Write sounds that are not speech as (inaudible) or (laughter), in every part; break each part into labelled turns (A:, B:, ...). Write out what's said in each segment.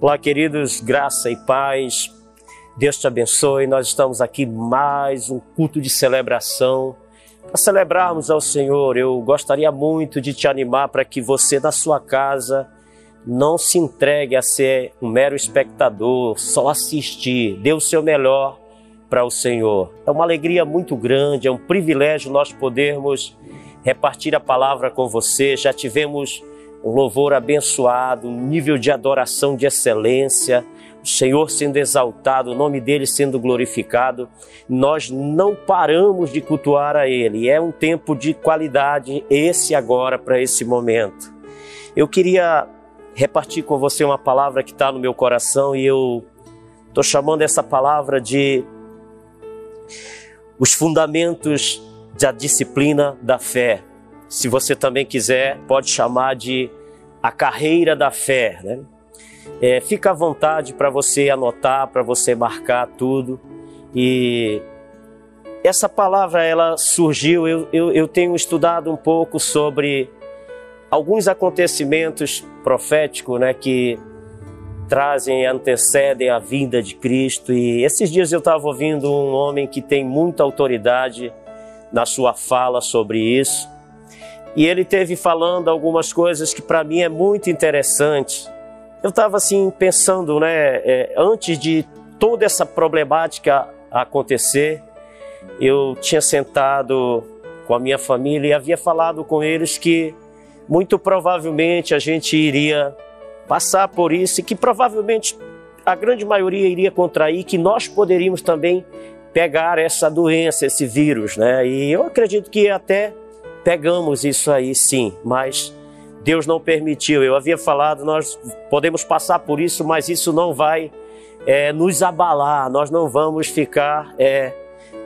A: Olá, queridos, graça e paz. Deus te abençoe. Nós estamos aqui mais um culto de celebração para celebrarmos ao Senhor. Eu gostaria muito de te animar para que você na sua casa não se entregue a ser um mero espectador, só assistir. Dê o seu melhor para o Senhor. É uma alegria muito grande, é um privilégio nós podermos repartir a palavra com você. Já tivemos um louvor abençoado, um nível de adoração de excelência, o Senhor sendo exaltado, o nome dele sendo glorificado. Nós não paramos de cultuar a ele. É um tempo de qualidade esse agora para esse momento. Eu queria repartir com você uma palavra que está no meu coração e eu estou chamando essa palavra de os fundamentos da disciplina da fé. Se você também quiser, pode chamar de a carreira da fé. Né? É, fica à vontade para você anotar, para você marcar tudo. E essa palavra ela surgiu, eu, eu, eu tenho estudado um pouco sobre alguns acontecimentos proféticos né, que trazem, antecedem a vinda de Cristo. E esses dias eu estava ouvindo um homem que tem muita autoridade na sua fala sobre isso. E ele teve falando algumas coisas que para mim é muito interessante. Eu estava assim pensando, né, é, antes de toda essa problemática acontecer, eu tinha sentado com a minha família e havia falado com eles que muito provavelmente a gente iria passar por isso e que provavelmente a grande maioria iria contrair, que nós poderíamos também pegar essa doença, esse vírus, né? E eu acredito que até pegamos isso aí sim, mas Deus não permitiu. Eu havia falado, nós podemos passar por isso, mas isso não vai é, nos abalar, nós não vamos ficar é,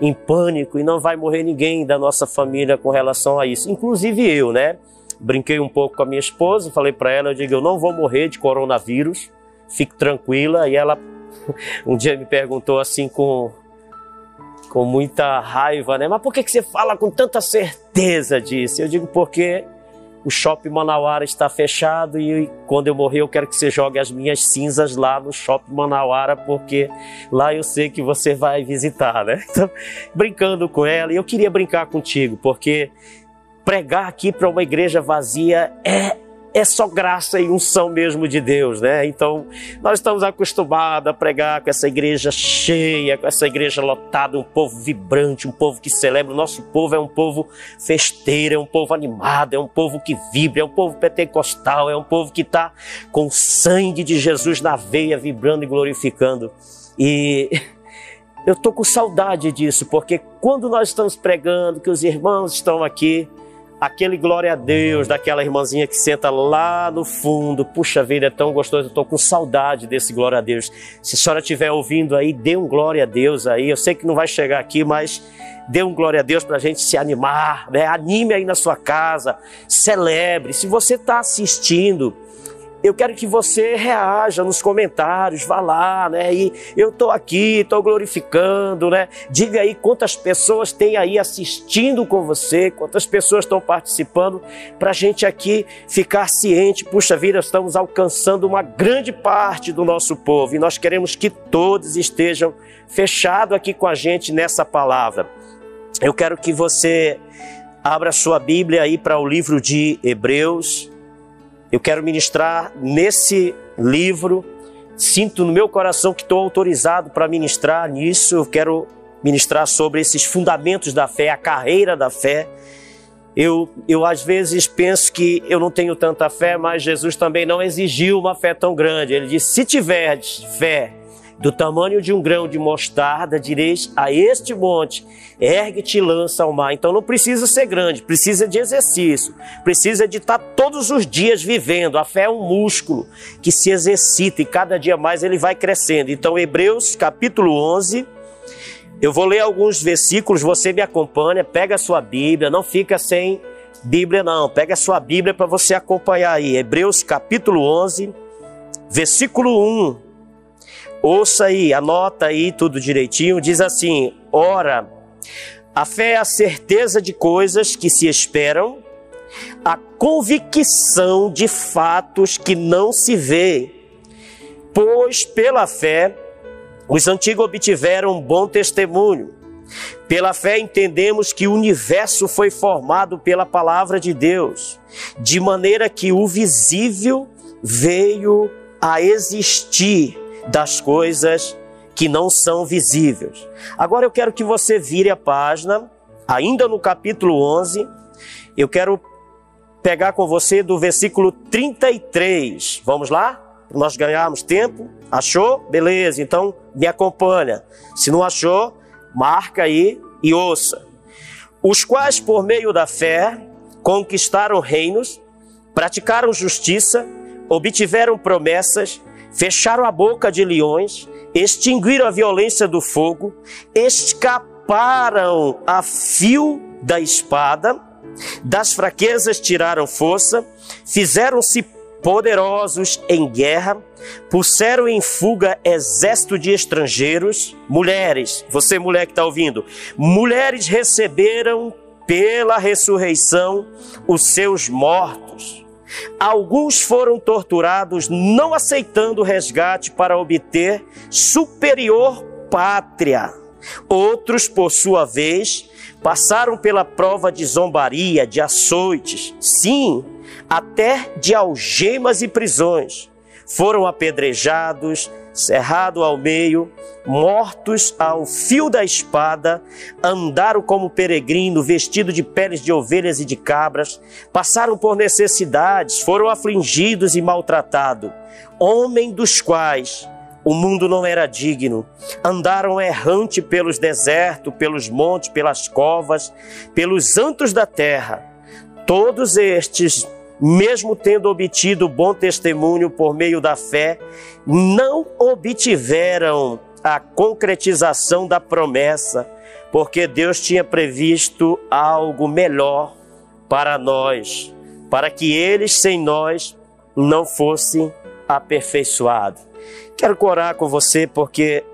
A: em pânico e não vai morrer ninguém da nossa família com relação a isso, inclusive eu, né? Brinquei um pouco com a minha esposa, falei para ela, eu digo, eu não vou morrer de coronavírus, fique tranquila. E ela (laughs) um dia me perguntou assim com com muita raiva, né? Mas por que, que você fala com tanta certeza disso? Eu digo porque o shopping Manauara está fechado e quando eu morrer eu quero que você jogue as minhas cinzas lá no shopping Manauara porque lá eu sei que você vai visitar, né? (laughs) Então, brincando com ela, e eu queria brincar contigo porque pregar aqui para uma igreja vazia é é só graça e unção mesmo de Deus, né? Então, nós estamos acostumados a pregar com essa igreja cheia, com essa igreja lotada, um povo vibrante, um povo que celebra. O nosso povo é um povo festeiro, é um povo animado, é um povo que vibra, é um povo pentecostal, é um povo que está com o sangue de Jesus na veia, vibrando e glorificando. E (laughs) eu estou com saudade disso, porque quando nós estamos pregando, que os irmãos estão aqui, aquele glória a Deus daquela irmãzinha que senta lá no fundo. Puxa vida, é tão gostoso, eu estou com saudade desse glória a Deus. Se a senhora estiver ouvindo aí, dê um glória a Deus aí. Eu sei que não vai chegar aqui, mas dê um glória a Deus para a gente se animar, né? Anime aí na sua casa, celebre. Se você está assistindo, eu quero que você reaja nos comentários, vá lá, né? E eu estou aqui, estou glorificando, né? Diga aí quantas pessoas tem aí assistindo com você, quantas pessoas estão participando, para a gente aqui ficar ciente. Puxa vida, estamos alcançando uma grande parte do nosso povo e nós queremos que todos estejam fechados aqui com a gente nessa palavra. Eu quero que você abra sua Bíblia aí para o livro de Hebreus eu quero ministrar nesse livro. Sinto no meu coração que estou autorizado para ministrar nisso. Eu quero ministrar sobre esses fundamentos da fé, a carreira da fé. Eu, eu às vezes penso que eu não tenho tanta fé, mas Jesus também não exigiu uma fé tão grande. Ele disse: se tiveres fé do tamanho de um grão de mostarda, direis a este monte: ergue-te e lança ao mar. Então não precisa ser grande, precisa de exercício, precisa de estar todos os dias vivendo. A fé é um músculo que se exercita e cada dia mais ele vai crescendo. Então, Hebreus capítulo 11. Eu vou ler alguns versículos, você me acompanha, pega a sua Bíblia, não fica sem Bíblia não, pega a sua Bíblia para você acompanhar aí. Hebreus capítulo 11, versículo 1 Ouça aí, anota aí tudo direitinho. Diz assim: Ora, a fé é a certeza de coisas que se esperam, a convicção de fatos que não se vê. pois pela fé os antigos obtiveram um bom testemunho. Pela fé entendemos que o universo foi formado pela palavra de Deus, de maneira que o visível veio a existir das coisas que não são visíveis. Agora eu quero que você vire a página, ainda no capítulo 11, eu quero pegar com você do versículo 33. Vamos lá? Nós ganharmos tempo. Achou? Beleza, então me acompanha. Se não achou, marca aí e ouça. Os quais, por meio da fé, conquistaram reinos, praticaram justiça, obtiveram promessas, fecharam a boca de leões, extinguiram a violência do fogo, escaparam a fio da espada, das fraquezas tiraram força, fizeram-se poderosos em guerra, puseram em fuga exército de estrangeiros, mulheres, você mulher que está ouvindo, mulheres receberam pela ressurreição os seus mortos. Alguns foram torturados, não aceitando resgate para obter superior pátria. Outros, por sua vez, passaram pela prova de zombaria, de açoites, sim, até de algemas e prisões. Foram apedrejados, cerrados ao meio, mortos ao fio da espada, andaram como peregrino, vestido de peles de ovelhas e de cabras, passaram por necessidades, foram afligidos e maltratados, homem dos quais o mundo não era digno. Andaram errante pelos desertos, pelos montes, pelas covas, pelos antros da terra. Todos estes, mesmo tendo obtido bom testemunho por meio da fé, não obtiveram a concretização da promessa, porque Deus tinha previsto algo melhor para nós, para que eles sem nós não fossem aperfeiçoados. Quero orar com você porque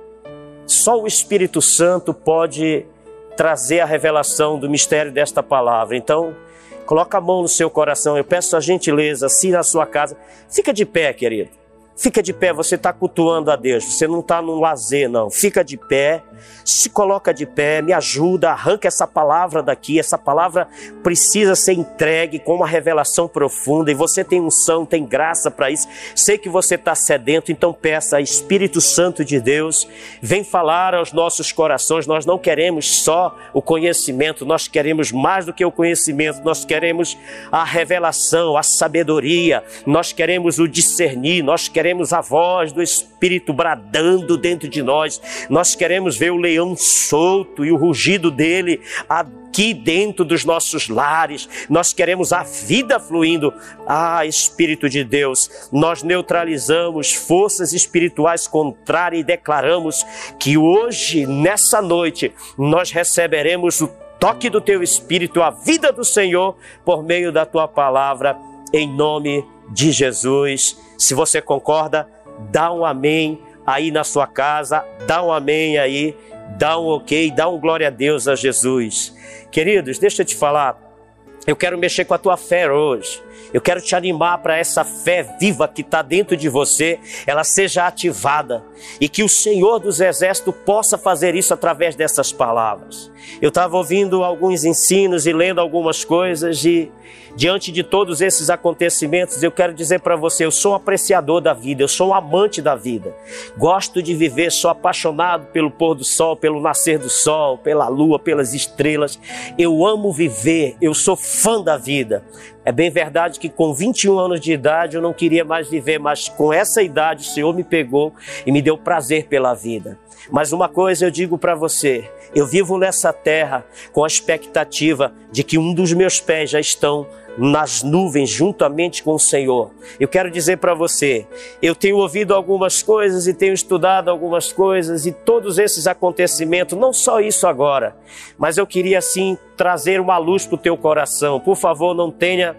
A: só o Espírito Santo pode trazer a revelação do mistério desta palavra. Então, coloca a mão no seu coração. Eu peço a gentileza, se na sua casa, fica de pé, querido. Fica de pé, você está cultuando a Deus, você não está num lazer, não. Fica de pé, se coloca de pé, me ajuda, arranca essa palavra daqui. Essa palavra precisa ser entregue com uma revelação profunda e você tem unção, tem graça para isso. Sei que você está sedento, então peça, Espírito Santo de Deus, vem falar aos nossos corações. Nós não queremos só o conhecimento, nós queremos mais do que o conhecimento, nós queremos a revelação, a sabedoria, nós queremos o discernir, nós queremos queremos a voz do Espírito bradando dentro de nós, nós queremos ver o leão solto e o rugido dele aqui dentro dos nossos lares, nós queremos a vida fluindo. Ah, Espírito de Deus, nós neutralizamos forças espirituais contrárias e declaramos que hoje, nessa noite, nós receberemos o toque do teu Espírito, a vida do Senhor, por meio da tua palavra, em nome de Jesus. Se você concorda, dá um amém aí na sua casa, dá um amém aí, dá um ok, dá um glória a Deus a Jesus. Queridos, deixa eu te falar, eu quero mexer com a tua fé hoje. Eu quero te animar para essa fé viva que está dentro de você, ela seja ativada e que o Senhor dos Exércitos possa fazer isso através dessas palavras. Eu estava ouvindo alguns ensinos e lendo algumas coisas e diante de todos esses acontecimentos, eu quero dizer para você: eu sou um apreciador da vida, eu sou um amante da vida. Gosto de viver, sou apaixonado pelo pôr do sol, pelo nascer do sol, pela lua, pelas estrelas. Eu amo viver, eu sou fã da vida. É bem verdade que com 21 anos de idade eu não queria mais viver, mas com essa idade o Senhor me pegou e me deu prazer pela vida. Mas uma coisa eu digo para você: eu vivo nessa terra com a expectativa de que um dos meus pés já estão nas nuvens juntamente com o Senhor. Eu quero dizer para você, eu tenho ouvido algumas coisas e tenho estudado algumas coisas e todos esses acontecimentos, não só isso agora, mas eu queria sim trazer uma luz para o teu coração. Por favor, não tenha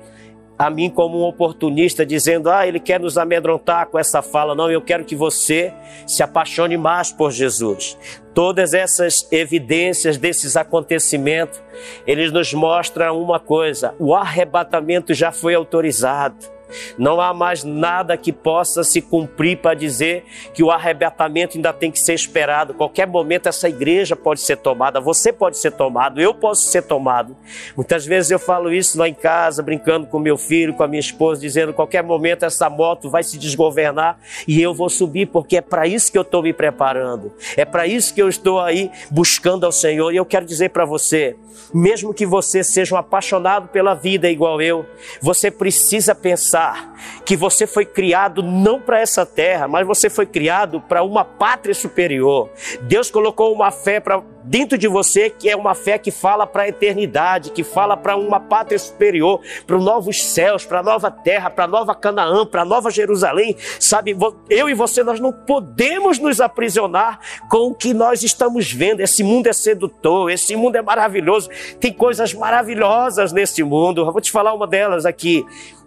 A: a mim como um oportunista dizendo: "Ah, ele quer nos amedrontar com essa fala". Não, eu quero que você se apaixone mais por Jesus. Todas essas evidências desses acontecimentos, eles nos mostram uma coisa: o arrebatamento já foi autorizado. Não há mais nada que possa se cumprir para dizer que o arrebatamento ainda tem que ser esperado. Qualquer momento essa igreja pode ser tomada, você pode ser tomado, eu posso ser tomado. Muitas vezes eu falo isso lá em casa, brincando com meu filho, com a minha esposa, dizendo: qualquer momento essa moto vai se desgovernar e eu vou subir, porque é para isso que eu estou me preparando. É para isso que eu estou aí buscando ao Senhor. E eu quero dizer para você, mesmo que você seja um apaixonado pela vida igual eu, você precisa pensar que você foi criado não para essa terra, mas você foi criado para uma pátria superior. Deus colocou uma fé para dentro de você que é uma fé que fala para a eternidade, que fala para uma pátria superior, para os novos céus, para a nova terra, para a nova Canaã, para a nova Jerusalém. Sabe, eu e você nós não podemos nos aprisionar com o que nós estamos vendo. Esse mundo é sedutor, esse mundo é maravilhoso. Tem coisas maravilhosas nesse mundo. Eu vou te falar uma delas aqui.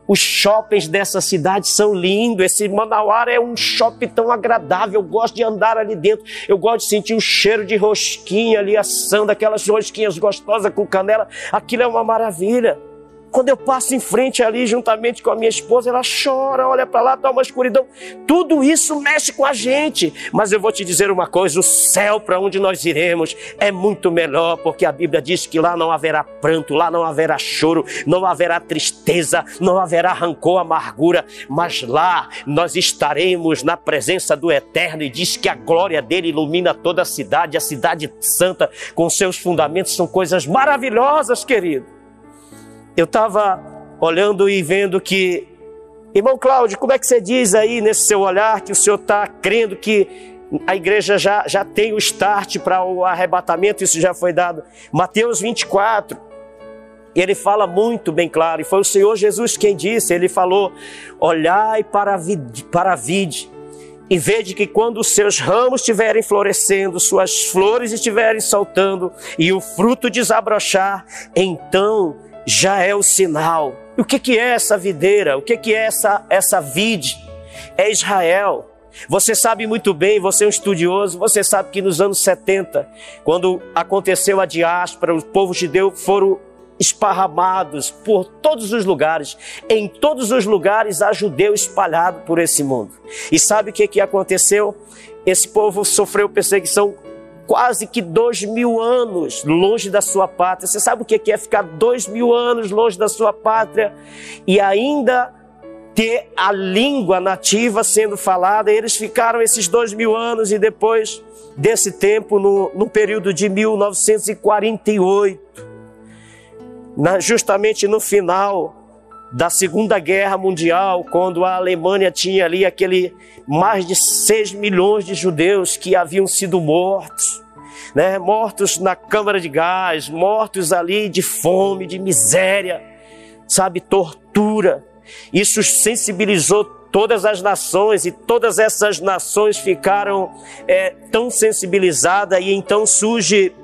A: Os shoppings dessa cidade são lindos. Esse Manauara é um shopping tão agradável. Eu gosto de andar ali dentro. Eu gosto de sentir o cheiro de rosquinha ali assando, aquelas rosquinhas gostosas com canela. Aquilo é uma maravilha. Quando eu passo em frente ali, juntamente com a minha esposa, ela chora, olha para lá, está uma escuridão. Tudo isso mexe com a gente. Mas eu vou te dizer uma coisa: o céu para onde nós iremos é muito melhor, porque a Bíblia diz que lá não haverá pranto, lá não haverá choro, não haverá tristeza, não haverá rancor, amargura, mas lá nós estaremos na presença do Eterno e diz que a glória dele ilumina toda a cidade, a cidade santa, com seus fundamentos, são coisas maravilhosas, querido eu estava olhando e vendo que, irmão Cláudio, como é que você diz aí nesse seu olhar que o senhor está crendo que a igreja já, já tem o start para o arrebatamento, isso já foi dado. Mateus 24, ele fala muito bem claro, e foi o Senhor Jesus quem disse, ele falou, olhai para a vide, para a vide e vede que quando os seus ramos estiverem florescendo, suas flores estiverem saltando e o fruto desabrochar, então já é o sinal. O que, é essa videira? O que, é essa, essa vide? É Israel. Você sabe muito bem, você é um estudioso, você sabe que nos anos 70, quando aconteceu a diáspora, o povo judeu foram esparramados por todos os lugares. Em todos os lugares há judeu espalhado por esse mundo. E sabe o que, que aconteceu? Esse povo sofreu perseguição quase que dois mil anos longe da sua pátria. Você sabe o que é ficar dois mil anos longe da sua pátria e ainda ter a língua nativa sendo falada? Eles ficaram esses dois mil anos e depois desse tempo, no, no período de 1948, na, justamente no final da Segunda Guerra Mundial, quando a Alemanha tinha ali aquele mais de 6 milhões de judeus que haviam sido mortos, né? mortos na câmara de gás, mortos ali de fome, de miséria, sabe, tortura. Isso sensibilizou todas as nações e todas essas nações ficaram é, tão sensibilizadas e então surge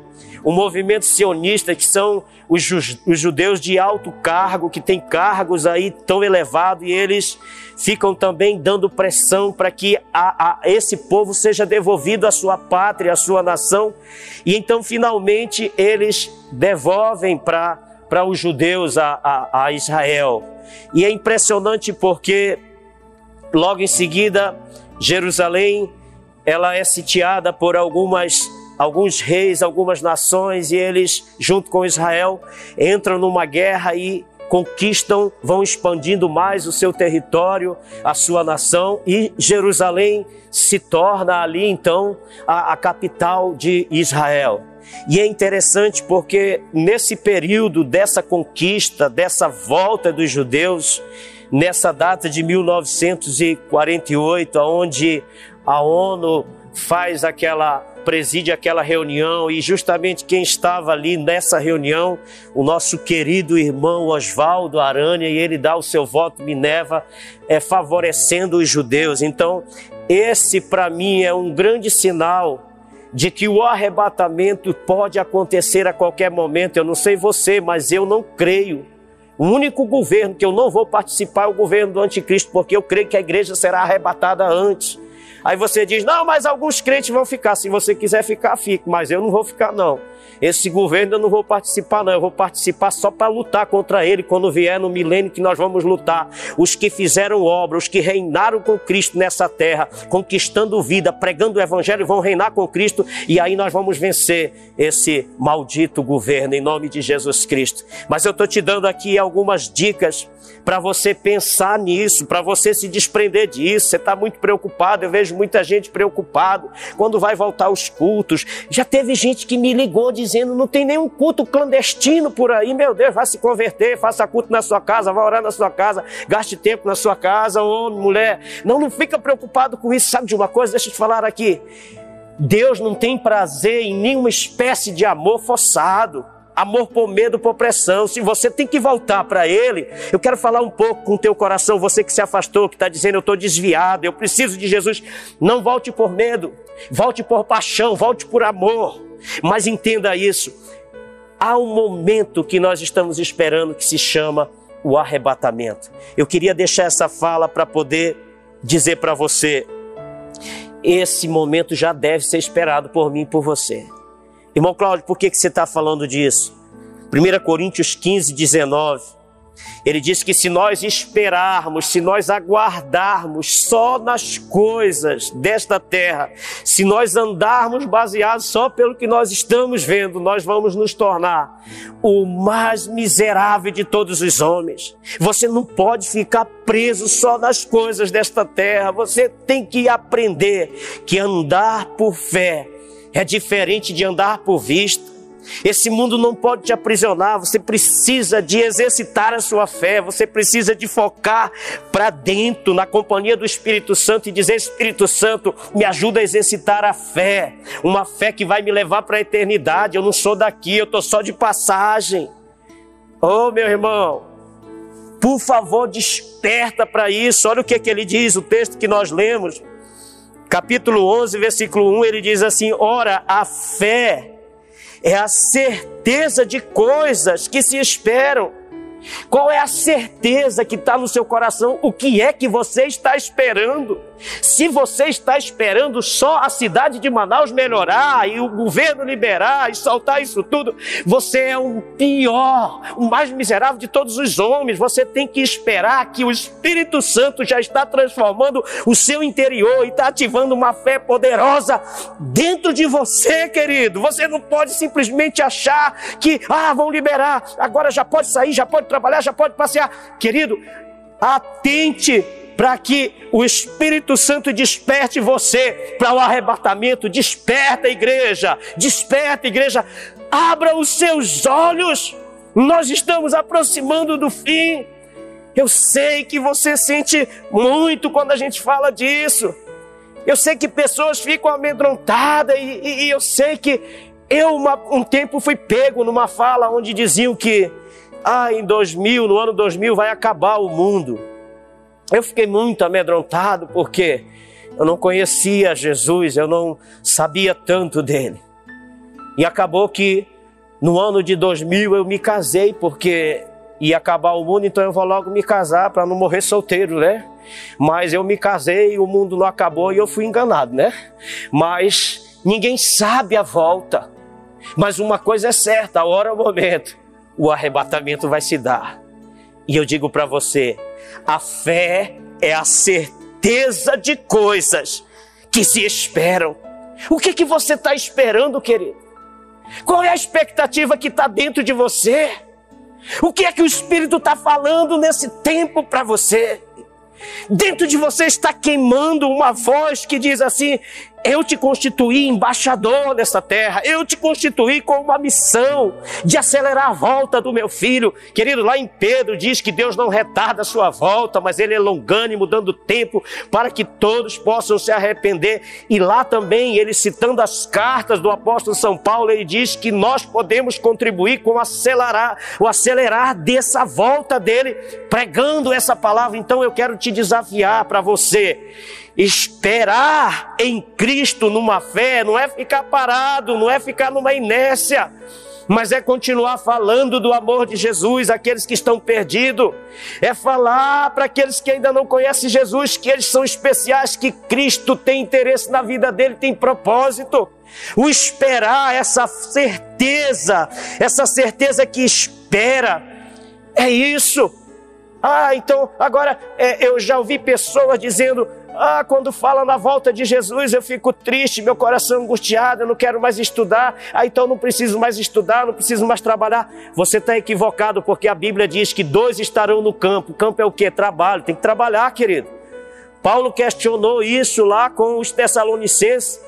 A: o movimento sionista, que são os, judeus de alto cargo, que têm cargos aí tão elevados, e eles ficam também dando pressão para que a, a, esse povo seja devolvido à sua pátria, à sua nação. E então, finalmente, eles devolvem para os judeus a, a, a Israel. E é impressionante porque, logo em seguida, Jerusalém ela é sitiada por algumas alguns reis, algumas nações, e eles, junto com Israel, entram numa guerra e conquistam, vão expandindo mais o seu território, a sua nação, e Jerusalém se torna ali então a, a capital de Israel. E é interessante porque nesse período dessa conquista, dessa volta dos judeus, nessa data de 1948, onde a ONU faz aquela preside aquela reunião e justamente quem estava ali nessa reunião, o nosso querido irmão Oswaldo Aranha, e ele dá o seu voto Minerva, é, favorecendo os judeus. Então, esse para mim é um grande sinal de que o arrebatamento pode acontecer a qualquer momento. Eu não sei você, mas eu não creio. O único governo que eu não vou participar é o governo do anticristo, porque eu creio que a igreja será arrebatada antes. Aí você diz: não, mas alguns crentes vão ficar. Se você quiser ficar, fique, mas eu não vou ficar, não. Esse governo eu não vou participar, não. Eu vou participar só para lutar contra ele quando vier no milênio que nós vamos lutar. Os que fizeram obra, os que reinaram com Cristo nessa terra, conquistando vida, pregando o evangelho, vão reinar com Cristo e aí nós vamos vencer esse maldito governo em nome de Jesus Cristo. Mas eu estou te dando aqui algumas dicas para você pensar nisso, para você se desprender disso. Você está muito preocupado, eu vejo muita gente preocupado quando vai voltar aos cultos. Já teve gente que me ligou dizendo: não tem nenhum culto clandestino por aí, meu Deus, vai se converter, faça culto na sua casa, vá orar na sua casa, gaste tempo na sua casa, homem, mulher. Não, não fica preocupado com isso. Sabe de uma coisa? Deixa eu te falar aqui. Deus não tem prazer em nenhuma espécie de amor forçado amor por medo, por pressão. Se você tem que voltar para Ele, eu quero falar um pouco com o teu coração, você que se afastou, que está dizendo eu estou desviado, eu preciso de Jesus. Não volte por medo, volte por paixão, volte por amor. Mas entenda isso. Há um momento que nós estamos esperando que se chama o arrebatamento. Eu queria deixar essa fala para poder dizer para você: esse momento já deve ser esperado por mim e por você. Irmão Cláudio, por que, que você está falando disso? 1 Coríntios 15, 19. Ele diz que se nós esperarmos, se nós aguardarmos só nas coisas desta terra, se nós andarmos baseados só pelo que nós estamos vendo, nós vamos nos tornar o mais miserável de todos os homens. Você não pode ficar preso só nas coisas desta terra, você tem que aprender que andar por fé é diferente de andar por vista. Esse mundo não pode te aprisionar, você precisa de exercitar a sua fé, você precisa de focar para dentro, na companhia do Espírito Santo e dizer: Espírito Santo, me ajuda a exercitar a fé, uma fé que vai me levar para a eternidade. Eu não sou daqui, eu estou só de passagem. Oh, meu irmão, por favor, desperta para isso. Olha o que, que ele diz, o texto que nós lemos capítulo 11, versículo 1, ele diz assim: Ora, a fé é a certeza de coisas que se esperam qual é a certeza que está no seu coração? O que é que você está esperando? Se você está esperando só a cidade de Manaus melhorar e o governo liberar e soltar isso tudo, você é o pior, o mais miserável de todos os homens. Você tem que esperar que o Espírito Santo já está transformando o seu interior e está ativando uma fé poderosa dentro de você, querido. Você não pode simplesmente achar que, ah, vão liberar, agora já pode sair, já pode trabalhar, já pode passear. Querido, atente para que o Espírito Santo desperte você para o arrebatamento. Desperta, igreja, desperta, igreja. Abra os seus olhos. Nós estamos aproximando do fim. Eu sei que você sente muito quando a gente fala disso. Eu sei que pessoas ficam amedrontadas e, e, e eu sei que eu uma, um tempo fui pego numa fala onde diziam que ah, em 2000, no ano 2000 vai acabar o mundo. Eu fiquei muito amedrontado porque eu não conhecia Jesus, eu não sabia tanto dele. E acabou que no ano de 2000 eu me casei porque ia acabar o mundo, então eu vou logo me casar para não morrer solteiro, né? Mas eu me casei, o mundo não acabou e eu fui enganado, né? Mas ninguém sabe a volta. Mas uma coisa é certa, a hora é o momento o arrebatamento vai se dar. E eu digo para você: a fé é a certeza de coisas que se esperam. O que, que você está esperando, querido? Qual é a expectativa que está dentro de você? O que é que o Espírito está falando nesse tempo para você? Dentro de você está queimando uma voz que diz assim: eu te constituí embaixador nessa terra, eu te constituí com uma missão de acelerar a volta do meu filho. Querido, lá em Pedro diz que Deus não retarda a sua volta, mas Ele é longânimo, dando tempo para que todos possam se arrepender. E lá também, ele citando as cartas do apóstolo São Paulo, ele diz que nós podemos contribuir com acelerar, o acelerar dessa volta dele, pregando essa palavra. Então eu quero te desafiar para você Esperar em Cristo numa fé não é ficar parado, não é ficar numa inércia. mas é continuar falando do amor de Jesus àqueles que estão perdidos, é falar para aqueles que ainda não conhecem Jesus que eles são especiais, que Cristo tem interesse na vida dele, tem propósito. O esperar, essa certeza, essa certeza que espera, é isso. Ah, então agora é, eu já ouvi pessoas dizendo: ah, quando fala na volta de Jesus, eu fico triste, meu coração angustiado, eu não quero mais estudar. Ah, então não preciso mais estudar, não preciso mais trabalhar. Você está equivocado, porque a Bíblia diz que dois estarão no campo. O campo é o que? Trabalho. Tem que trabalhar, querido. Paulo questionou isso lá com os Tessalonicenses,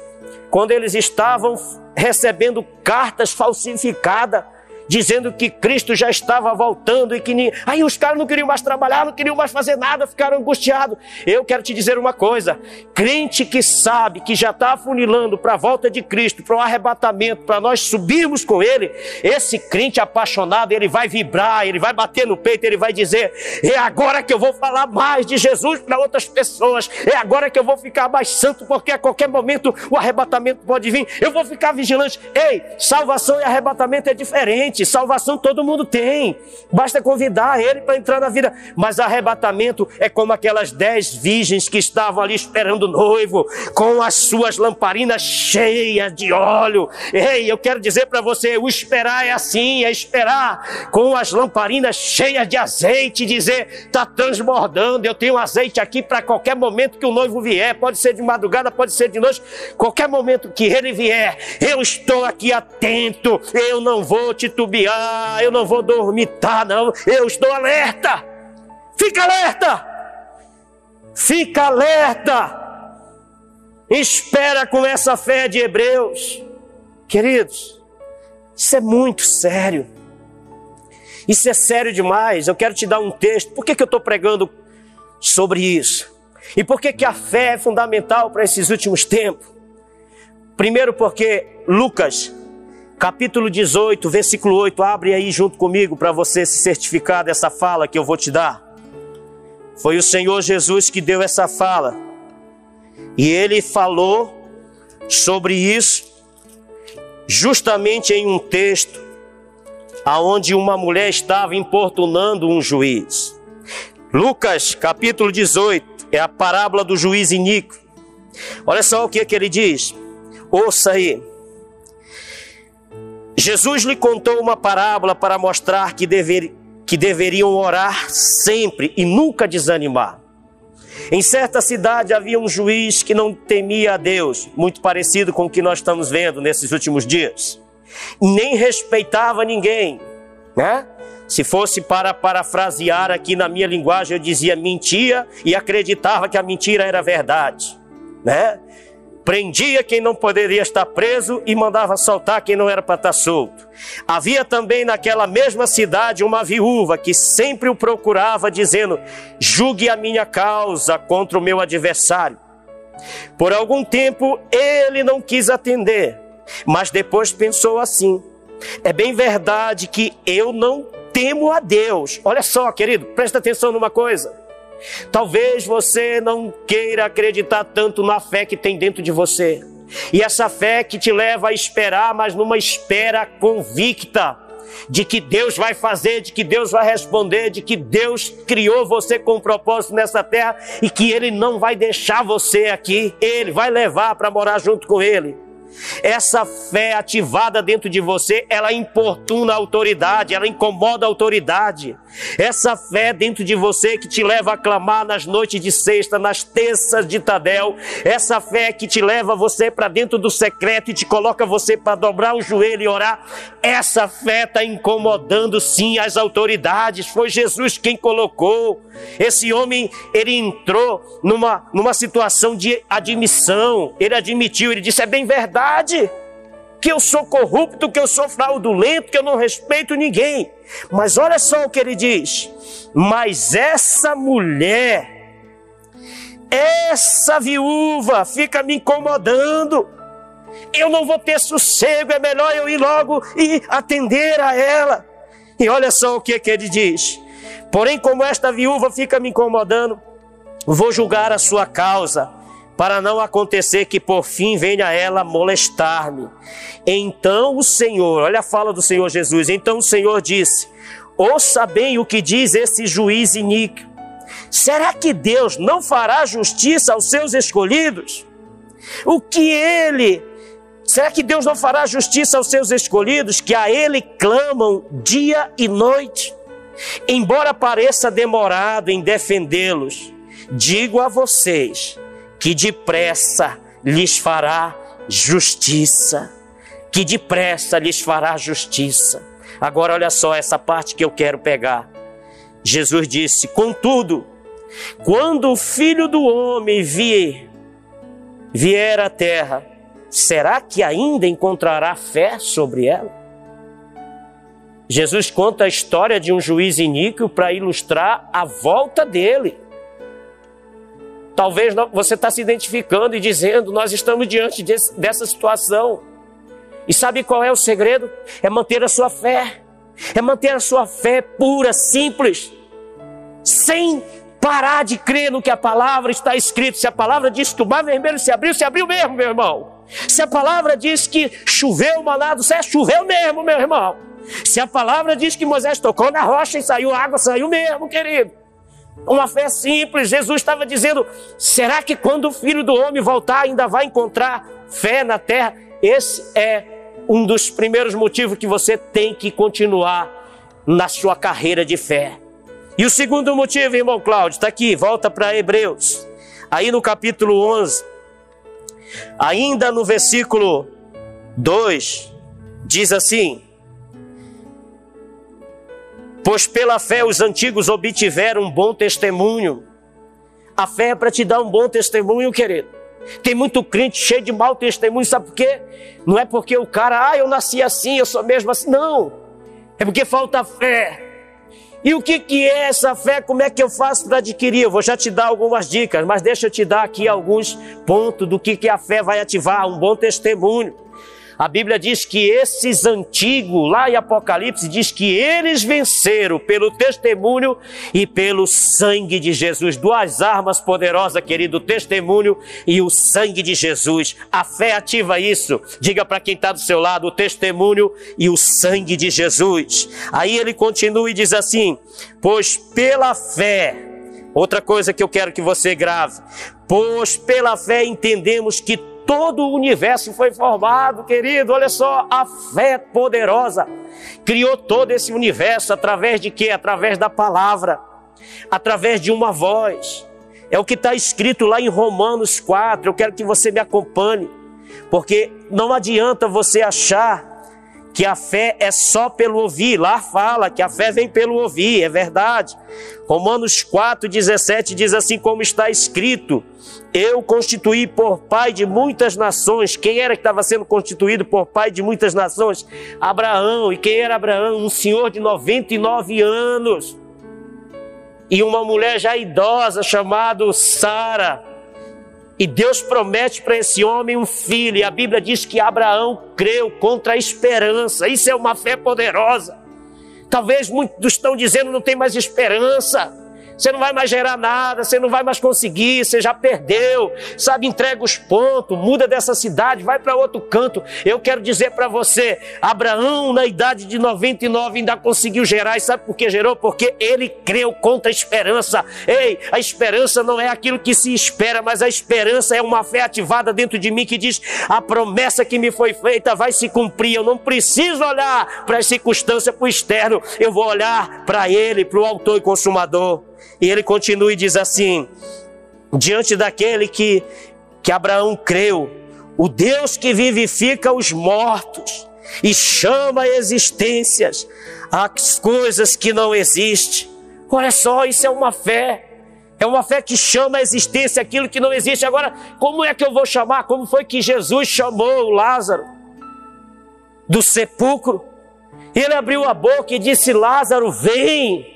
A: quando eles estavam recebendo cartas falsificadas dizendo que Cristo já estava voltando e que nem... aí os caras não queriam mais trabalhar, não queriam mais fazer nada, ficaram angustiados. Eu quero te dizer uma coisa: crente que sabe que já está afunilando para a volta de Cristo, para o arrebatamento, para nós subirmos com Ele, esse crente apaixonado, ele vai vibrar, ele vai bater no peito, ele vai dizer: é agora que eu vou falar mais de Jesus para outras pessoas, é agora que eu vou ficar mais santo, porque a qualquer momento o arrebatamento pode vir, eu vou ficar vigilante. Ei, salvação e arrebatamento é diferente salvação todo mundo tem, basta convidar ele para entrar na vida. Mas arrebatamento é como aquelas dez virgens que estavam ali esperando o noivo, com as suas lamparinas cheias de óleo. Ei, eu quero dizer para você: o esperar é assim, é esperar com as lamparinas cheias de azeite, dizer, está transbordando, eu tenho azeite aqui para qualquer momento que o noivo vier, pode ser de madrugada, pode ser de noite, qualquer momento que ele vier, eu estou aqui atento, eu não vou titubear titubear, eu não vou dormitar, não. Eu estou alerta. Fica alerta. Fica alerta. Espera com essa fé de Hebreus. Queridos, isso é muito sério. Isso é sério demais. Eu quero te dar um texto. Por que, que eu estou pregando sobre isso? E por que, que a fé é fundamental para esses últimos tempos? Primeiro, porque Lucas capítulo 18, versículo 8. Abre aí junto comigo para você se certificar dessa fala que eu vou te dar. Foi o Senhor Jesus que deu essa fala. E ele falou sobre isso justamente em um texto aonde uma mulher estava importunando um juiz. Lucas, capítulo 18, é a parábola do juiz iníquo. Olha só o que, é que ele diz. Ouça aí. Jesus lhe contou uma parábola para mostrar que, dever, que deveriam orar sempre e nunca desanimar. Em certa cidade havia um juiz que não temia a Deus, muito parecido com o que nós estamos vendo nesses últimos dias. Nem respeitava ninguém, né? Se fosse para parafrasear aqui na minha linguagem, eu dizia mentia e acreditava que a mentira era verdade, né? Prendia quem não poderia estar preso e mandava soltar quem não era para estar solto. Havia também naquela mesma cidade uma viúva que sempre o procurava, dizendo: julgue a minha causa contra o meu adversário. Por algum tempo ele não quis atender, mas depois pensou assim: é bem verdade que eu não temo a Deus. Olha só, querido, presta atenção numa coisa. Talvez você não queira acreditar tanto na fé que tem dentro de você. E essa fé que te leva a esperar, mas numa espera convicta de que Deus vai fazer, de que Deus vai responder, de que Deus criou você com um propósito nessa terra e que Ele não vai deixar você aqui, Ele vai levar para morar junto com Ele. Essa fé ativada dentro de você, ela importuna a autoridade, ela incomoda a autoridade. Essa fé dentro de você que te leva a clamar nas noites de sexta, nas terças de Tadel. Essa fé que te leva você para dentro do secreto e te coloca você para dobrar o joelho e orar. Essa fé está incomodando sim as autoridades. Foi Jesus quem colocou. Esse homem, ele entrou numa, numa situação de admissão. Ele admitiu, ele disse: é bem verdade que eu sou corrupto, que eu sou fraudulento, que eu não respeito ninguém. Mas olha só o que ele diz: mas essa mulher, essa viúva fica me incomodando. Eu não vou ter sossego, é melhor eu ir logo e atender a ela. E olha só o que, que ele diz: porém, como esta viúva fica me incomodando, vou julgar a sua causa para não acontecer que por fim venha ela molestar-me. Então o Senhor, olha a fala do Senhor Jesus, então o Senhor disse: Ouça bem o que diz esse juiz iníquo. Será que Deus não fará justiça aos seus escolhidos? O que ele Será que Deus não fará justiça aos seus escolhidos que a Ele clamam dia e noite? Embora pareça demorado em defendê-los, digo a vocês que depressa lhes fará justiça. Que depressa lhes fará justiça. Agora, olha só essa parte que eu quero pegar. Jesus disse: Contudo, quando o filho do homem vier, vier à terra, será que ainda encontrará fé sobre ela? Jesus conta a história de um juiz iníquo para ilustrar a volta dele. Talvez você está se identificando e dizendo: Nós estamos diante desse, dessa situação. E sabe qual é o segredo? É manter a sua fé. É manter a sua fé pura, simples, sem parar de crer no que a palavra está escrito. Se a palavra diz que o mar vermelho se abriu, se abriu mesmo, meu irmão. Se a palavra diz que choveu maná do céu, choveu mesmo, meu irmão. Se a palavra diz que Moisés tocou na rocha e saiu água, saiu mesmo, querido. Uma fé simples. Jesus estava dizendo: será que quando o filho do homem voltar ainda vai encontrar fé na terra? Esse é um dos primeiros motivos que você tem que continuar na sua carreira de fé. E o segundo motivo, irmão Cláudio, está aqui, volta para Hebreus. Aí no capítulo 11, Ainda no versículo 2, diz assim: Pois pela fé os antigos obtiveram um bom testemunho. A fé é para te dar um bom testemunho, querido. Tem muito crente cheio de mau testemunho, sabe por quê? Não é porque o cara, ah, eu nasci assim, eu sou mesmo assim. Não. É porque falta fé. E o que, que é essa fé? Como é que eu faço para adquirir? Eu vou já te dar algumas dicas, mas deixa eu te dar aqui alguns pontos do que, que a fé vai ativar, um bom testemunho. A Bíblia diz que esses antigos, lá em Apocalipse, diz que eles venceram pelo testemunho e pelo sangue de Jesus. Duas armas poderosas, querido, o testemunho e o sangue de Jesus. A fé ativa isso. Diga para quem está do seu lado, o testemunho e o sangue de Jesus. Aí ele continua e diz assim: Pois pela fé, outra coisa que eu quero que você grave, pois pela fé entendemos que todo o universo foi formado, querido. Olha só, a fé poderosa criou todo esse universo através de quê? Através da palavra, através de uma voz. É o que está escrito lá em Romanos 4. Eu quero que você me acompanhe, porque não adianta você achar que a fé é só pelo ouvir. Lá fala que a fé vem pelo ouvir, é verdade. Romanos 4,17 diz assim como está escrito: Eu constituí por pai de muitas nações. Quem era que estava sendo constituído por pai de muitas nações? Abraão. E quem era Abraão? Um senhor de 99 anos. E uma mulher já idosa chamada Sara. E Deus promete para esse homem um filho, e a Bíblia diz que Abraão creu contra a esperança. Isso é uma fé poderosa. Talvez muitos estão dizendo não tem mais esperança. Você não vai mais gerar nada, você não vai mais conseguir, você já perdeu, sabe? Entrega os pontos, muda dessa cidade, vai para outro canto. Eu quero dizer para você: Abraão, na idade de 99, ainda conseguiu gerar, e sabe por que gerou? Porque ele creu contra a esperança. Ei, a esperança não é aquilo que se espera, mas a esperança é uma fé ativada dentro de mim que diz: a promessa que me foi feita vai se cumprir. Eu não preciso olhar para as circunstâncias, para o externo, eu vou olhar para ele, para o autor e consumador. E ele continua e diz assim: diante daquele que, que Abraão creu, o Deus que vivifica os mortos e chama existências as coisas que não existem. Olha só, isso é uma fé. É uma fé que chama a existência aquilo que não existe. Agora, como é que eu vou chamar? Como foi que Jesus chamou o Lázaro do sepulcro? Ele abriu a boca e disse: Lázaro, vem.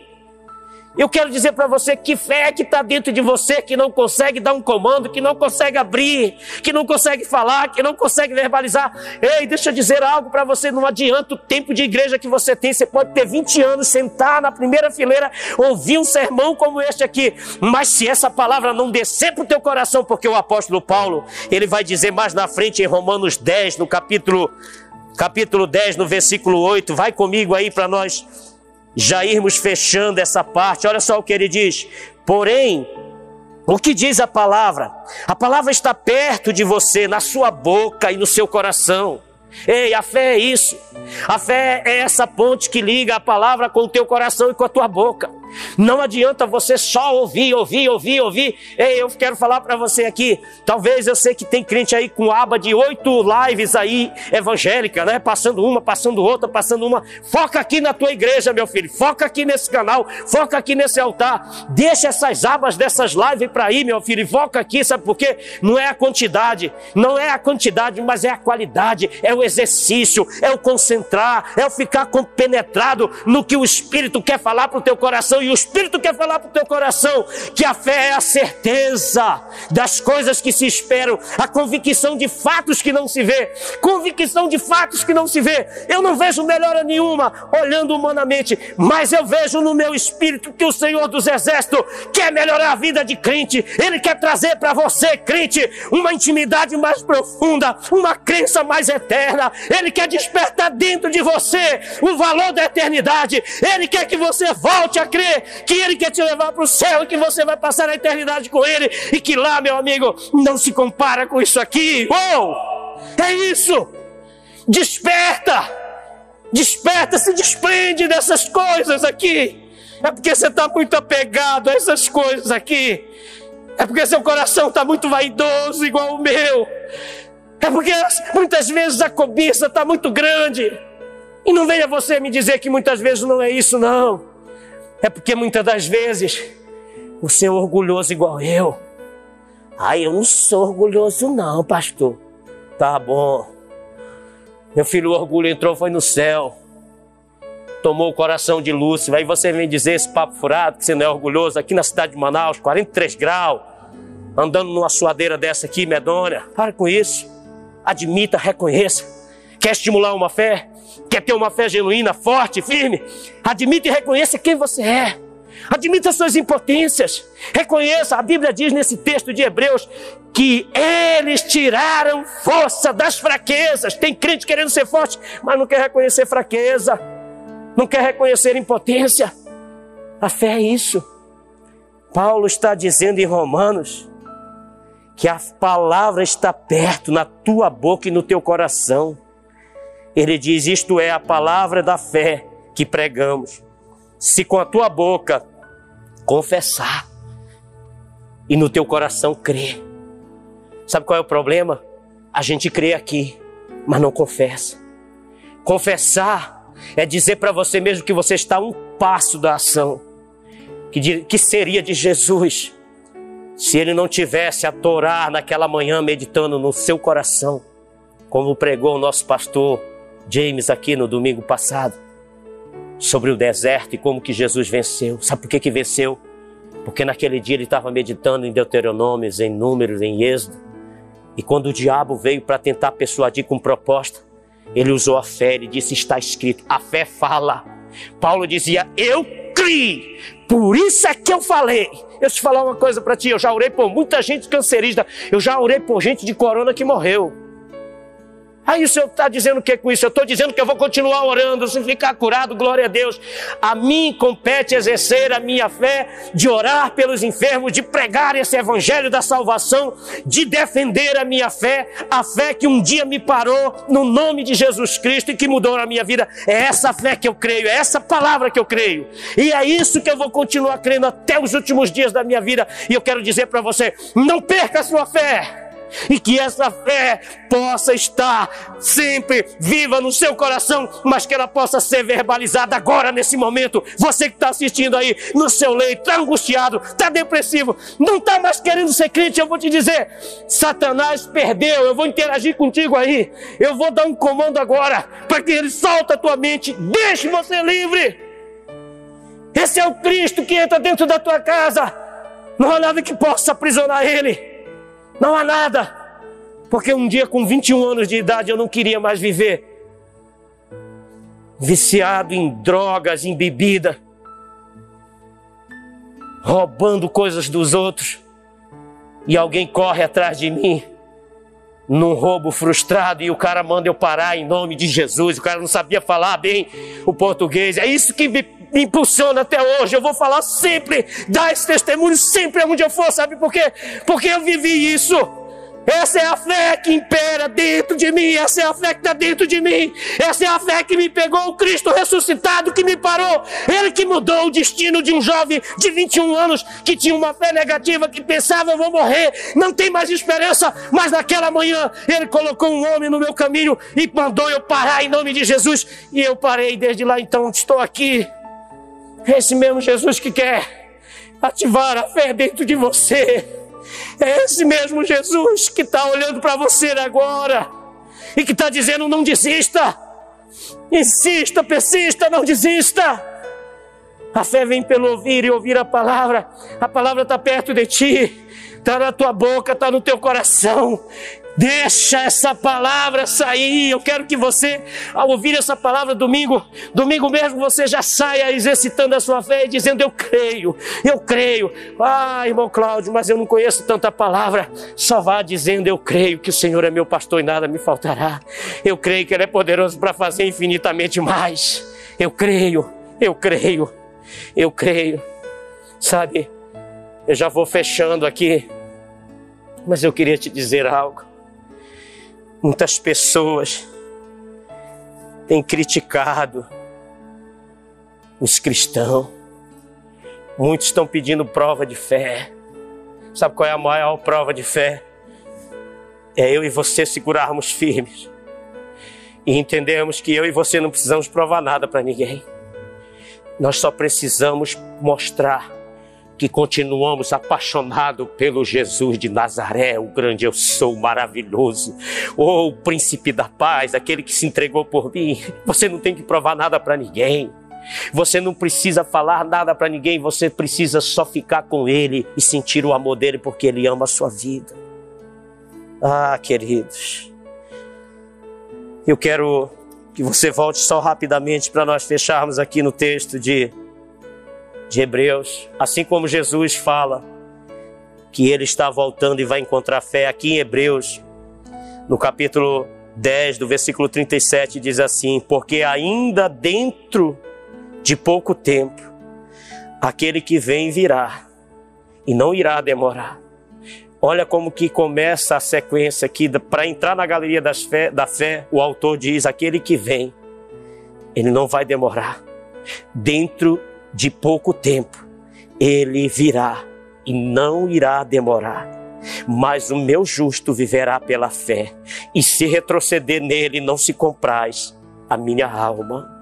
A: Eu quero dizer para você que fé é que está dentro de você, que não consegue dar um comando, que não consegue abrir, que não consegue falar, que não consegue verbalizar. Ei, deixa eu dizer algo para você: não adianta o tempo de igreja que você tem. Você pode ter 20 anos, sentar na primeira fileira, ouvir um sermão como este aqui, mas se essa palavra não descer para o teu coração, porque o apóstolo Paulo, ele vai dizer mais na frente em Romanos 10, no capítulo, capítulo 10, no versículo 8, vai comigo aí para nós já irmos fechando essa parte, olha só o que ele diz. Porém, o que diz a palavra? A palavra está perto de você, na sua boca e no seu coração. Ei, a fé é isso. A fé é essa ponte que liga a palavra com o teu coração e com a tua boca. Não adianta você só ouvir, ouvir, ouvir, ouvir. Ei, eu quero falar para você aqui. Talvez eu sei que tem crente aí com aba de oito lives aí evangélica, né? Passando uma, passando outra, passando uma. Foca aqui na tua igreja, meu filho. Foca aqui nesse canal. Foca aqui nesse altar. Deixa essas abas dessas lives para aí, meu filho. Foca aqui, sabe por quê? Não é a quantidade, não é a quantidade, mas é a qualidade, é o exercício, é o concentrar, é o ficar compenetrado no que o Espírito quer falar para o teu coração coração e o Espírito quer falar para o teu coração que a fé é a certeza das coisas que se esperam, a convicção de fatos que não se vê, convicção de fatos que não se vê. Eu não vejo melhora nenhuma olhando humanamente, mas eu vejo no meu espírito que o Senhor dos Exércitos quer melhorar a vida de crente. Ele quer trazer para você, crente, uma intimidade mais profunda, uma crença mais eterna. Ele quer despertar dentro de você o valor da eternidade. Ele quer que você volte a crer que Ele quer te levar para o céu e que você vai passar a eternidade com Ele e que lá, meu amigo, não se compara com isso aqui. Uou! É isso! Desperta! Desperta, se desprende dessas coisas aqui. É porque você está muito apegado a essas coisas aqui. É porque seu coração está muito vaidoso, igual o meu. É porque muitas vezes a cobiça está muito grande. E não venha você me dizer que muitas vezes não é isso, não. É porque muitas das vezes você é orgulhoso igual eu. Ai, eu não sou orgulhoso, não, pastor. Tá bom. Meu filho, o orgulho entrou, foi no céu. Tomou o coração de Lúcifer. Aí você vem dizer esse papo furado, que você não é orgulhoso, aqui na cidade de Manaus, 43 graus, andando numa suadeira dessa aqui, medonha. Para com isso. Admita, reconheça. Quer estimular uma fé? Quer ter uma fé genuína, forte, firme? Admita e reconheça quem você é. Admita suas impotências. Reconheça, a Bíblia diz nesse texto de Hebreus que eles tiraram força das fraquezas. Tem crente querendo ser forte, mas não quer reconhecer fraqueza, não quer reconhecer impotência. A fé é isso. Paulo está dizendo em Romanos que a palavra está perto na tua boca e no teu coração. Ele diz: Isto é a palavra da fé que pregamos. Se com a tua boca confessar e no teu coração crer. Sabe qual é o problema? A gente crê aqui, mas não confessa. Confessar é dizer para você mesmo que você está a um passo da ação, que, de, que seria de Jesus, se ele não tivesse a Torá naquela manhã meditando no seu coração, como pregou o nosso pastor James aqui no domingo passado sobre o deserto e como que Jesus venceu. Sabe por que, que venceu? Porque naquele dia ele estava meditando em Deuteronômios, em Números, em Êxodo. E quando o diabo veio para tentar persuadir com proposta, ele usou a fé, ele disse: está escrito, a fé fala. Paulo dizia: Eu criei, por isso é que eu falei. Eu te falar uma coisa para ti: eu já orei por muita gente cancerista, eu já orei por gente de corona que morreu. Aí o Senhor está dizendo o que com isso? Eu estou dizendo que eu vou continuar orando, se ficar curado, glória a Deus. A mim compete exercer a minha fé, de orar pelos enfermos, de pregar esse evangelho da salvação, de defender a minha fé, a fé que um dia me parou no nome de Jesus Cristo e que mudou a minha vida. É essa fé que eu creio, é essa palavra que eu creio. E é isso que eu vou continuar crendo até os últimos dias da minha vida. E eu quero dizer para você: não perca a sua fé e que essa fé possa estar sempre viva no seu coração, mas que ela possa ser verbalizada agora, nesse momento. Você que está assistindo aí no seu leito, está angustiado, está depressivo, não está mais querendo ser crente, eu vou te dizer: Satanás perdeu, eu vou interagir contigo aí, eu vou dar um comando agora para que ele solte a tua mente, deixe você livre. Esse é o Cristo que entra dentro da tua casa. Não há nada que possa aprisionar ele. Não há nada. Porque um dia, com 21 anos de idade, eu não queria mais viver. Viciado em drogas, em bebida, roubando coisas dos outros, e alguém corre atrás de mim num roubo frustrado e o cara manda eu parar em nome de Jesus. O cara não sabia falar bem o português. É isso que me impulsiona até hoje. Eu vou falar sempre, dar esse testemunho sempre onde eu for, sabe por quê? Porque eu vivi isso. Essa é a fé que impera dentro de mim. Essa é a fé que está dentro de mim. Essa é a fé que me pegou o Cristo ressuscitado que me parou. Ele que mudou o destino de um jovem de 21 anos que tinha uma fé negativa, que pensava eu vou morrer, não tem mais esperança. Mas naquela manhã ele colocou um homem no meu caminho e mandou eu parar em nome de Jesus. E eu parei desde lá então estou aqui. Esse mesmo Jesus que quer ativar a fé dentro de você. É esse mesmo Jesus que está olhando para você agora e que está dizendo: não desista, insista, persista, não desista. A fé vem pelo ouvir e ouvir a palavra, a palavra está perto de ti, está na tua boca, está no teu coração. Deixa essa palavra sair. Eu quero que você, ao ouvir essa palavra domingo, domingo mesmo, você já saia exercitando a sua fé e dizendo: Eu creio, eu creio. Ah, irmão Cláudio, mas eu não conheço tanta palavra. Só vá dizendo: Eu creio que o Senhor é meu pastor e nada me faltará. Eu creio que Ele é poderoso para fazer infinitamente mais. Eu creio, eu creio, eu creio. Sabe, eu já vou fechando aqui, mas eu queria te dizer algo. Muitas pessoas têm criticado os cristãos. Muitos estão pedindo prova de fé. Sabe qual é a maior prova de fé? É eu e você segurarmos firmes e entendermos que eu e você não precisamos provar nada para ninguém. Nós só precisamos mostrar que continuamos apaixonados pelo Jesus de Nazaré, o grande eu sou, maravilhoso, oh, o príncipe da paz, aquele que se entregou por mim. Você não tem que provar nada para ninguém. Você não precisa falar nada para ninguém, você precisa só ficar com Ele e sentir o amor dele, porque Ele ama a sua vida. Ah, queridos, eu quero que você volte só rapidamente para nós fecharmos aqui no texto de de Hebreus, assim como Jesus fala que ele está voltando e vai encontrar fé aqui em Hebreus, no capítulo 10, do versículo 37, diz assim: Porque ainda dentro de pouco tempo, aquele que vem virá e não irá demorar. Olha como que começa a sequência aqui, para entrar na galeria fé, da fé, o autor diz: aquele que vem, ele não vai demorar. Dentro de pouco tempo, ele virá e não irá demorar. Mas o meu justo viverá pela fé, e se retroceder nele, não se compraz a minha alma.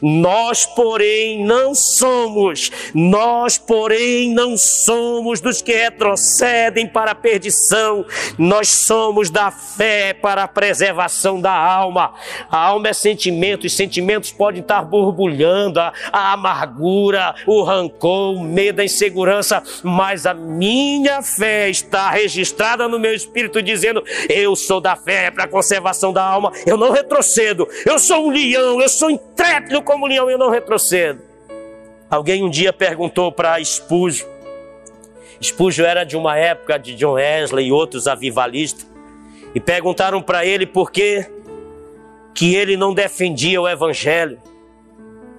A: Nós, porém, não somos, nós, porém, não somos dos que retrocedem para a perdição, nós somos da fé para a preservação da alma. A alma é sentimento, e sentimentos podem estar borbulhando, a, a amargura, o rancor, o medo, a insegurança, mas a minha fé está registrada no meu espírito, dizendo: Eu sou da fé para a conservação da alma, eu não retrocedo, eu sou um leão, eu sou intrépido rápido como leão, eu não retrocedo. Alguém um dia perguntou para Spurgeon, Spurgeon era de uma época de John Wesley e outros avivalistas, e perguntaram para ele por que, que ele não defendia o evangelho,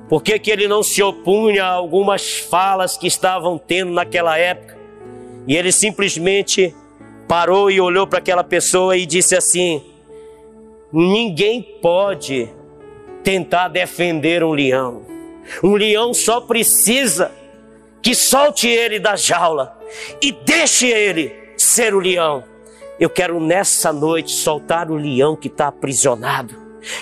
A: por que, que ele não se opunha a algumas falas que estavam tendo naquela época, e ele simplesmente parou e olhou para aquela pessoa e disse assim: Ninguém pode tentar defender um leão. Um leão só precisa que solte ele da jaula e deixe ele ser o leão. Eu quero nessa noite soltar o leão que está aprisionado.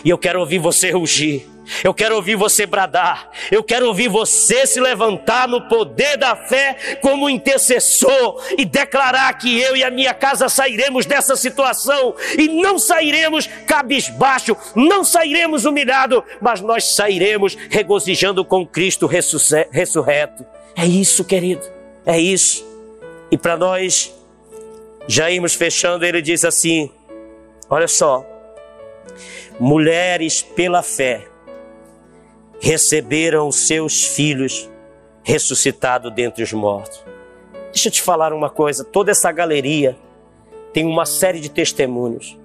A: E eu quero ouvir você rugir. Eu quero ouvir você bradar. Eu quero ouvir você se levantar no poder da fé como intercessor e declarar que eu e a minha casa sairemos dessa situação e não sairemos cabisbaixo, não sairemos humilhado, mas nós sairemos regozijando com Cristo ressurreto. É isso, querido. É isso. E para nós já irmos fechando, ele diz assim: Olha só, mulheres pela fé receberam seus filhos ressuscitados dentre os mortos. Deixa eu te falar uma coisa: toda essa galeria tem uma série de testemunhos.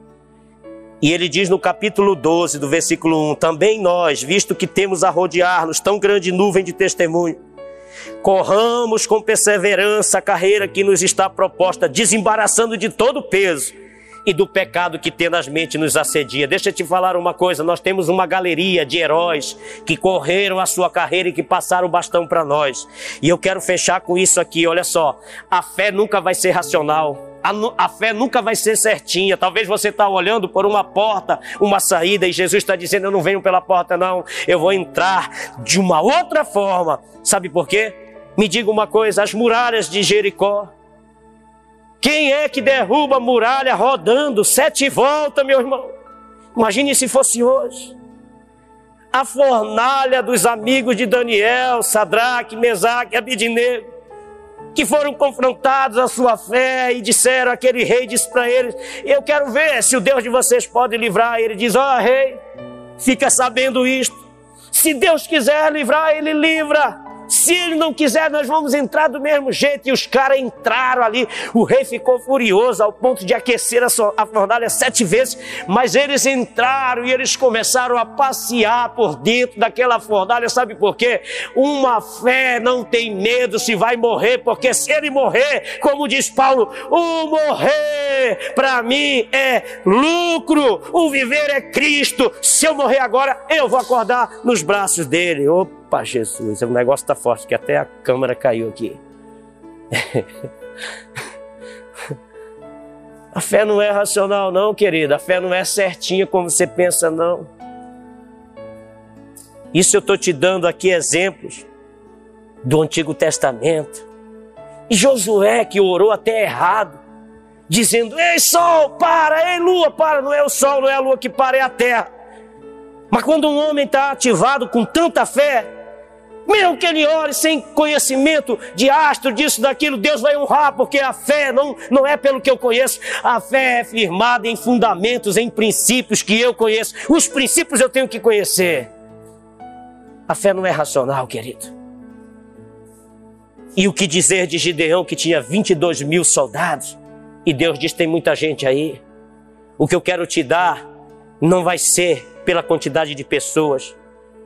A: E ele diz no capítulo 12, do versículo 1: Também nós, visto que temos a rodear-nos tão grande nuvem de testemunho, corramos com perseverança a carreira que nos está proposta, desembaraçando de todo o peso e do pecado que tenazmente nos assedia. Deixa eu te falar uma coisa: nós temos uma galeria de heróis que correram a sua carreira e que passaram o bastão para nós. E eu quero fechar com isso aqui: olha só, a fé nunca vai ser racional. A, a, fé nunca vai ser certinha. Talvez você está olhando por uma porta, uma saída, e Jesus está dizendo: Eu não venho pela porta, não. Eu vou entrar de uma outra forma. Sabe por quê? Me diga uma coisa: as muralhas de Jericó quem é que derruba a muralha rodando sete voltas, meu irmão? Imagine se fosse hoje. A fornalha dos amigos de Daniel, Sadraque, Mesaque Abidnego, que foram confrontados à sua fé e disseram, aquele rei disse para eles, eu quero ver se o Deus de vocês pode livrar. Ele diz, ó oh, rei, fica sabendo isto. Se Deus quiser livrar, Ele livra. Se ele não quiser, nós vamos entrar do mesmo jeito. E os caras entraram ali. O rei ficou furioso ao ponto de aquecer a, fornalha sete vezes. Mas eles entraram e eles começaram a passear por dentro daquela fornalha. Sabe por quê? Uma fé não tem medo se vai morrer, porque se ele morrer, como diz Paulo, o morrer para mim é lucro, o viver é Cristo. Se eu morrer agora, eu vou acordar nos braços dele. Opa! Opa, Jesus, o negócio está forte, que até a câmera caiu aqui. (laughs) a fé não é racional, não, querida. A fé não é certinha como você pensa, não. Isso eu estou te dando aqui exemplos do Antigo Testamento. E Josué, que orou até errado, dizendo: Ei, sol, para! Ei, lua, para! Não é o sol, não é a lua que para, é a terra. Mas quando um homem está ativado com tanta fé, mesmo que ele ore sem conhecimento de astro, disso, daquilo, Deus vai honrar, porque a fé não, não é pelo que eu conheço, a fé é firmada em fundamentos, em princípios que eu conheço. Os princípios eu tenho que conhecer. A fé não é racional, querido. E o que dizer de Gideão que tinha 22 mil soldados? E Deus diz: tem muita gente aí. O que eu quero te dar não vai ser pela quantidade de pessoas,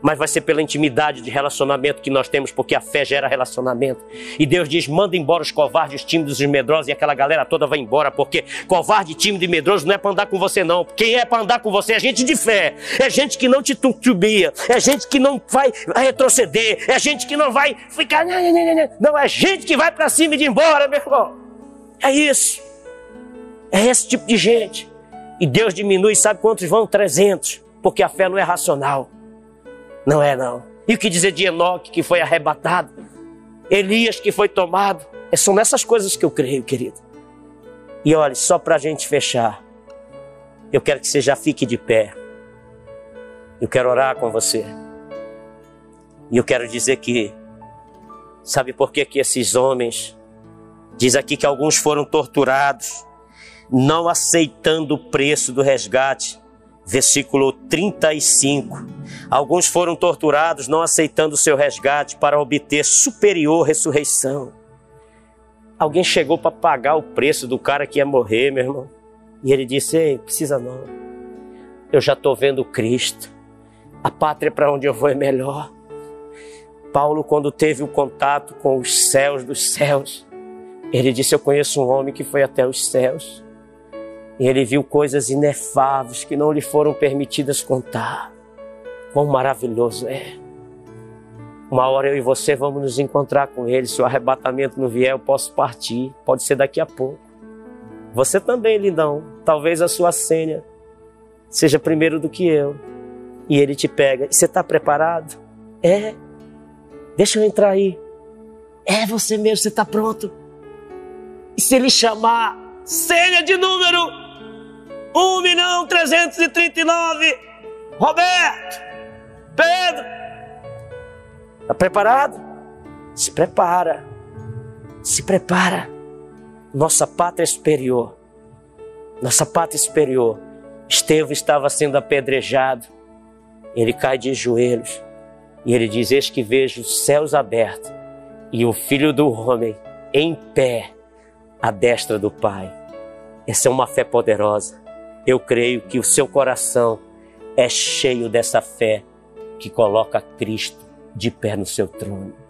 A: mas vai ser pela intimidade de relacionamento que nós temos, porque a fé gera relacionamento. E Deus diz: manda embora os covardes, tímidos e medrosos, e aquela galera toda vai embora, porque covarde, tímido e medroso não é para andar com você, não. Quem é para andar com você é gente de fé, é gente que não te titubia, é gente que não vai retroceder, é gente que não vai ficar. Não, é gente que vai para cima e de embora, meu irmão. É isso. É esse tipo de gente. E Deus diminui, sabe quantos vão? 300, porque a fé não é racional. Não é, não. E o que dizer de Enoque que foi arrebatado? Elias que foi tomado? É, são nessas coisas que eu creio, querido. E olhe, só para a gente fechar, eu quero que você já fique de pé. Eu quero orar com você. E eu quero dizer que, sabe por que, que esses homens, diz aqui que alguns foram torturados, não aceitando o preço do resgate, versículo 35. Alguns foram torturados, não aceitando o seu resgate para obter superior ressurreição. Alguém chegou para pagar o preço do cara que ia morrer, meu irmão. E ele disse: Ei, precisa não. Eu já estou vendo Cristo. A pátria para onde eu vou é melhor. Paulo, quando teve o contato com os céus dos céus, ele disse: Eu conheço um homem que foi até os céus e ele viu coisas inefáveis que não lhe foram permitidas contar. Quão maravilhoso é. Uma hora eu e você vamos nos encontrar com ele. Se o arrebatamento não vier, eu posso partir. Pode ser daqui a pouco. Você também, lindão. Talvez a sua senha seja primeiro do que eu. e ele te pega. Você está preparado? É. Deixa eu entrar aí. É você mesmo, você está pronto. E se ele chamar, senha de número 1 milhão 339, Roberto, Pedro, está preparado? Se prepara, se prepara. Nossa pátria superior, nossa pátria superior. Estevão estava sendo apedrejado. Ele cai de joelhos e ele diz: Eis que vejo os céus abertos e o filho do homem em pé à destra do Pai. Essa é uma fé poderosa. Eu creio que o seu coração é cheio dessa fé que coloca Cristo de pé no seu trono.